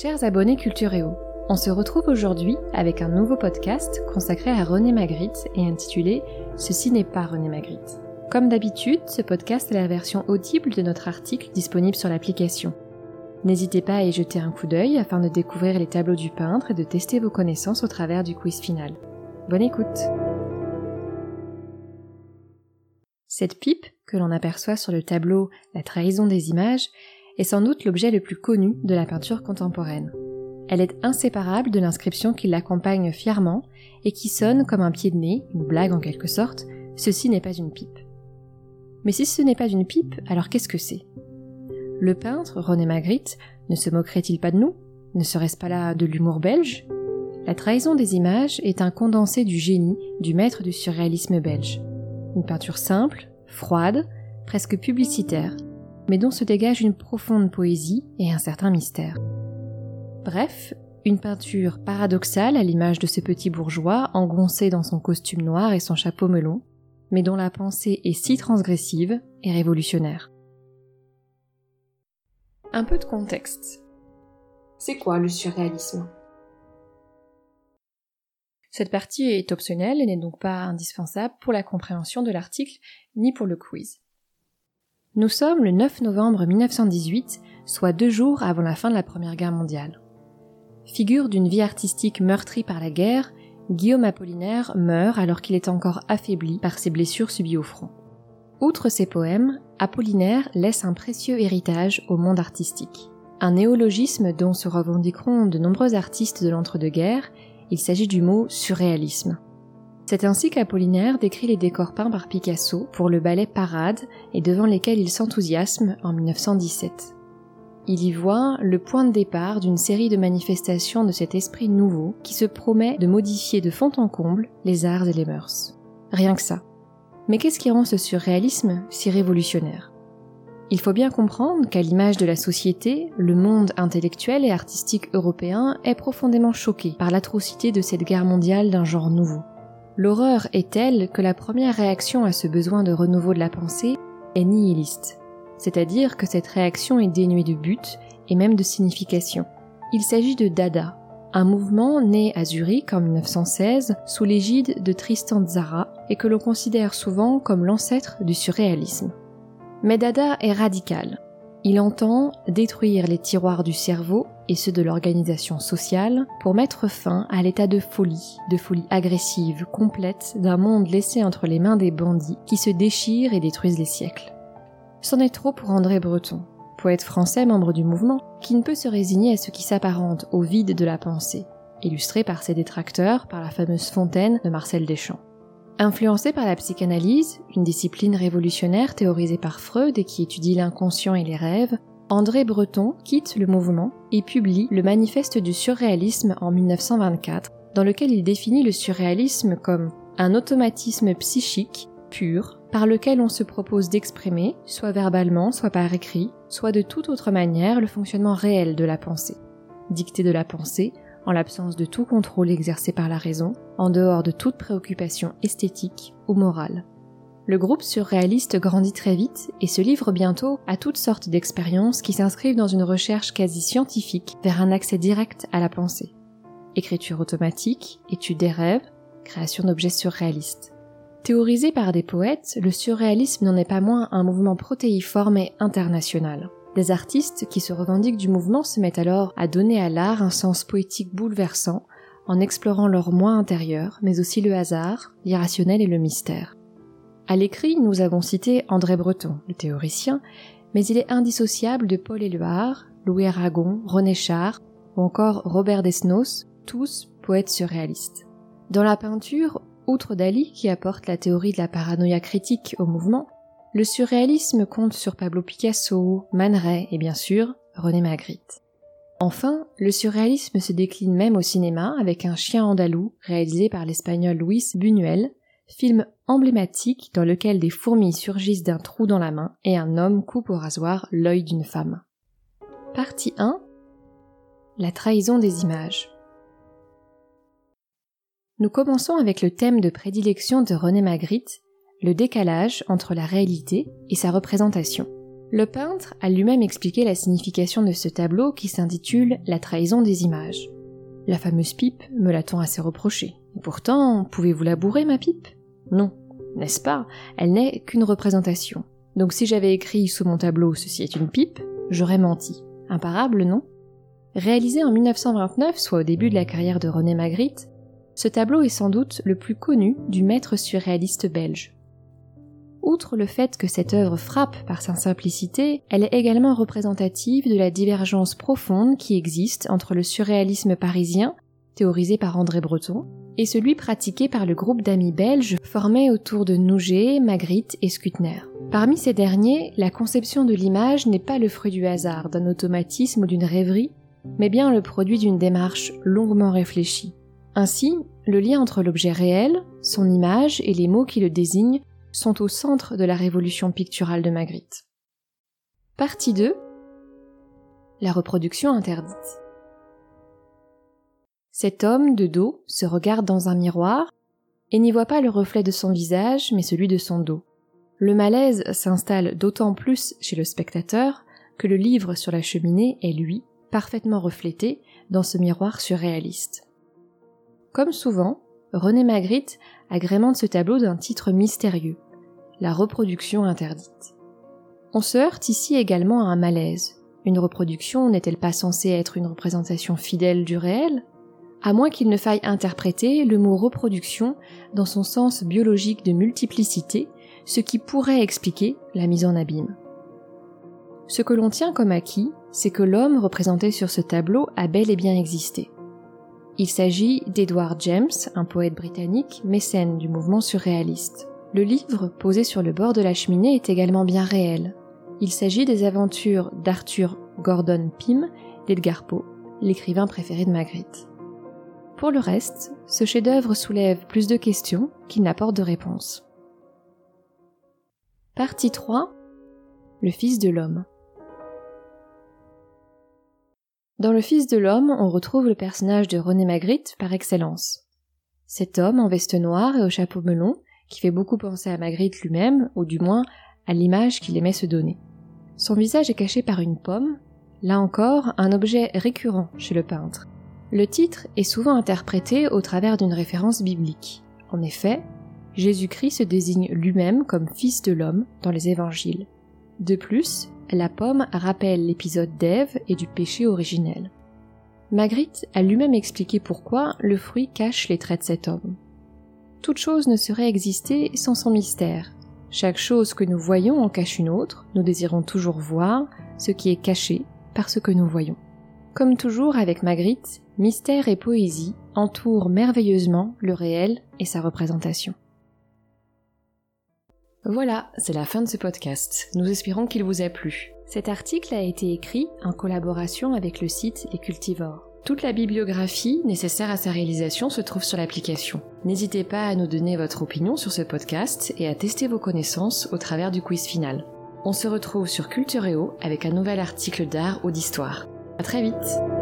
Chers abonnés Cultureo, on se retrouve aujourd'hui avec un nouveau podcast consacré à René Magritte et intitulé Ceci n'est pas René Magritte. Comme d'habitude, ce podcast est la version audible de notre article disponible sur l'application. N'hésitez pas à y jeter un coup d'œil afin de découvrir les tableaux du peintre et de tester vos connaissances au travers du quiz final. Bonne écoute Cette pipe, que l'on aperçoit sur le tableau La trahison des images, est sans doute l'objet le plus connu de la peinture contemporaine. Elle est inséparable de l'inscription qui l'accompagne fièrement et qui sonne comme un pied de nez, une blague en quelque sorte, ceci n'est pas une pipe. Mais si ce n'est pas une pipe, alors qu'est-ce que c'est? Le peintre, René Magritte, ne se moquerait-il pas de nous? Ne serait-ce pas là de l'humour belge? La trahison des images est un condensé du génie du maître du surréalisme belge. Une peinture simple, froide, presque publicitaire, mais dont se dégage une profonde poésie et un certain mystère. Bref, une peinture paradoxale à l'image de ce petit bourgeois engoncé dans son costume noir et son chapeau melon, mais dont la pensée est si transgressive et révolutionnaire. Un peu de contexte. C'est quoi le surréalisme? Cette partie est optionnelle et n'est donc pas indispensable pour la compréhension de l'article ni pour le quiz. Nous sommes le 9 novembre 1918, soit deux jours avant la fin de la Première Guerre mondiale. Figure d'une vie artistique meurtrie par la guerre, Guillaume Apollinaire meurt alors qu'il est encore affaibli par ses blessures subies au front. Outre ses poèmes, Apollinaire laisse un précieux héritage au monde artistique. Un néologisme dont se revendiqueront de nombreux artistes de l'entre-deux-guerres, il s'agit du mot surréalisme. C'est ainsi qu'Apollinaire décrit les décors peints par Picasso pour le ballet Parade et devant lesquels il s'enthousiasme en 1917. Il y voit le point de départ d'une série de manifestations de cet esprit nouveau qui se promet de modifier de fond en comble les arts et les mœurs. Rien que ça. Mais qu'est-ce qui rend ce surréalisme si révolutionnaire? Il faut bien comprendre qu'à l'image de la société, le monde intellectuel et artistique européen est profondément choqué par l'atrocité de cette guerre mondiale d'un genre nouveau. L'horreur est telle que la première réaction à ce besoin de renouveau de la pensée est nihiliste, c'est-à-dire que cette réaction est dénuée de but et même de signification. Il s'agit de Dada, un mouvement né à Zurich en 1916 sous l'égide de Tristan Tzara et que l'on considère souvent comme l'ancêtre du surréalisme. Mais Dada est radical. Il entend détruire les tiroirs du cerveau et ceux de l'organisation sociale pour mettre fin à l'état de folie, de folie agressive, complète d'un monde laissé entre les mains des bandits qui se déchirent et détruisent les siècles. C'en est trop pour André Breton, poète français membre du mouvement, qui ne peut se résigner à ce qui s'apparente au vide de la pensée, illustré par ses détracteurs par la fameuse fontaine de Marcel Deschamps. Influencé par la psychanalyse, une discipline révolutionnaire théorisée par Freud et qui étudie l'inconscient et les rêves, André Breton quitte le mouvement et publie le Manifeste du surréalisme en 1924, dans lequel il définit le surréalisme comme un automatisme psychique pur par lequel on se propose d'exprimer, soit verbalement, soit par écrit, soit de toute autre manière, le fonctionnement réel de la pensée. Dictée de la pensée, en l'absence de tout contrôle exercé par la raison, en dehors de toute préoccupation esthétique ou morale. Le groupe surréaliste grandit très vite et se livre bientôt à toutes sortes d'expériences qui s'inscrivent dans une recherche quasi scientifique vers un accès direct à la pensée. Écriture automatique, étude des rêves, création d'objets surréalistes. Théorisé par des poètes, le surréalisme n'en est pas moins un mouvement protéiforme et international. Des artistes qui se revendiquent du mouvement se mettent alors à donner à l'art un sens poétique bouleversant en explorant leur moi intérieur, mais aussi le hasard, l'irrationnel et le mystère. À l'écrit, nous avons cité André Breton, le théoricien, mais il est indissociable de Paul Éluard, Louis Aragon, René Char ou encore Robert Desnos, tous poètes surréalistes. Dans la peinture, outre Dali qui apporte la théorie de la paranoïa critique au mouvement, le surréalisme compte sur Pablo Picasso, Man et bien sûr René Magritte. Enfin, le surréalisme se décline même au cinéma avec un chien andalou réalisé par l'espagnol Luis Buñuel film emblématique dans lequel des fourmis surgissent d'un trou dans la main et un homme coupe au rasoir l'œil d'une femme. Partie 1 La trahison des images. Nous commençons avec le thème de prédilection de René Magritte, le décalage entre la réalité et sa représentation. Le peintre a lui-même expliqué la signification de ce tableau qui s'intitule La trahison des images. La fameuse pipe me l'a-t-on assez reproché. Et pourtant, pouvez-vous la bourrer, ma pipe? Non, n'est-ce pas? Elle n'est qu'une représentation. Donc si j'avais écrit sous mon tableau Ceci est une pipe, j'aurais menti. Imparable, non? Réalisé en 1929, soit au début de la carrière de René Magritte, ce tableau est sans doute le plus connu du maître surréaliste belge. Outre le fait que cette œuvre frappe par sa simplicité, elle est également représentative de la divergence profonde qui existe entre le surréalisme parisien, théorisé par André Breton, et celui pratiqué par le groupe d'amis belges formé autour de Nouget, Magritte et Skutner. Parmi ces derniers, la conception de l'image n'est pas le fruit du hasard, d'un automatisme ou d'une rêverie, mais bien le produit d'une démarche longuement réfléchie. Ainsi, le lien entre l'objet réel, son image et les mots qui le désignent sont au centre de la révolution picturale de Magritte. Partie 2 La reproduction interdite. Cet homme de dos se regarde dans un miroir et n'y voit pas le reflet de son visage, mais celui de son dos. Le malaise s'installe d'autant plus chez le spectateur que le livre sur la cheminée est, lui, parfaitement reflété dans ce miroir surréaliste. Comme souvent, René Magritte agrémente ce tableau d'un titre mystérieux, la reproduction interdite. On se heurte ici également à un malaise. Une reproduction n'est-elle pas censée être une représentation fidèle du réel? À moins qu'il ne faille interpréter le mot reproduction dans son sens biologique de multiplicité, ce qui pourrait expliquer la mise en abîme. Ce que l'on tient comme acquis, c'est que l'homme représenté sur ce tableau a bel et bien existé. Il s'agit d'Edward James, un poète britannique, mécène du mouvement surréaliste. Le livre, posé sur le bord de la cheminée, est également bien réel. Il s'agit des aventures d'Arthur Gordon Pym d'Edgar Poe, l'écrivain préféré de Magritte. Pour le reste, ce chef-d'œuvre soulève plus de questions qu'il n'apporte de réponses. Partie 3 Le Fils de l'homme. Dans Le Fils de l'homme, on retrouve le personnage de René Magritte par excellence. Cet homme en veste noire et au chapeau melon, qui fait beaucoup penser à Magritte lui-même, ou du moins à l'image qu'il aimait se donner. Son visage est caché par une pomme, là encore un objet récurrent chez le peintre. Le titre est souvent interprété au travers d'une référence biblique. En effet, Jésus-Christ se désigne lui-même comme Fils de l'homme dans les évangiles. De plus, la pomme rappelle l'épisode d'Ève et du péché originel. Magritte a lui-même expliqué pourquoi le fruit cache les traits de cet homme. Toute chose ne saurait exister sans son mystère. Chaque chose que nous voyons en cache une autre, nous désirons toujours voir ce qui est caché par ce que nous voyons. Comme toujours avec Magritte, mystère et poésie entourent merveilleusement le réel et sa représentation. Voilà, c'est la fin de ce podcast. Nous espérons qu'il vous a plu. Cet article a été écrit en collaboration avec le site Les Cultivores. Toute la bibliographie nécessaire à sa réalisation se trouve sur l'application. N'hésitez pas à nous donner votre opinion sur ce podcast et à tester vos connaissances au travers du quiz final. On se retrouve sur Cultureo avec un nouvel article d'art ou d'histoire. À très vite!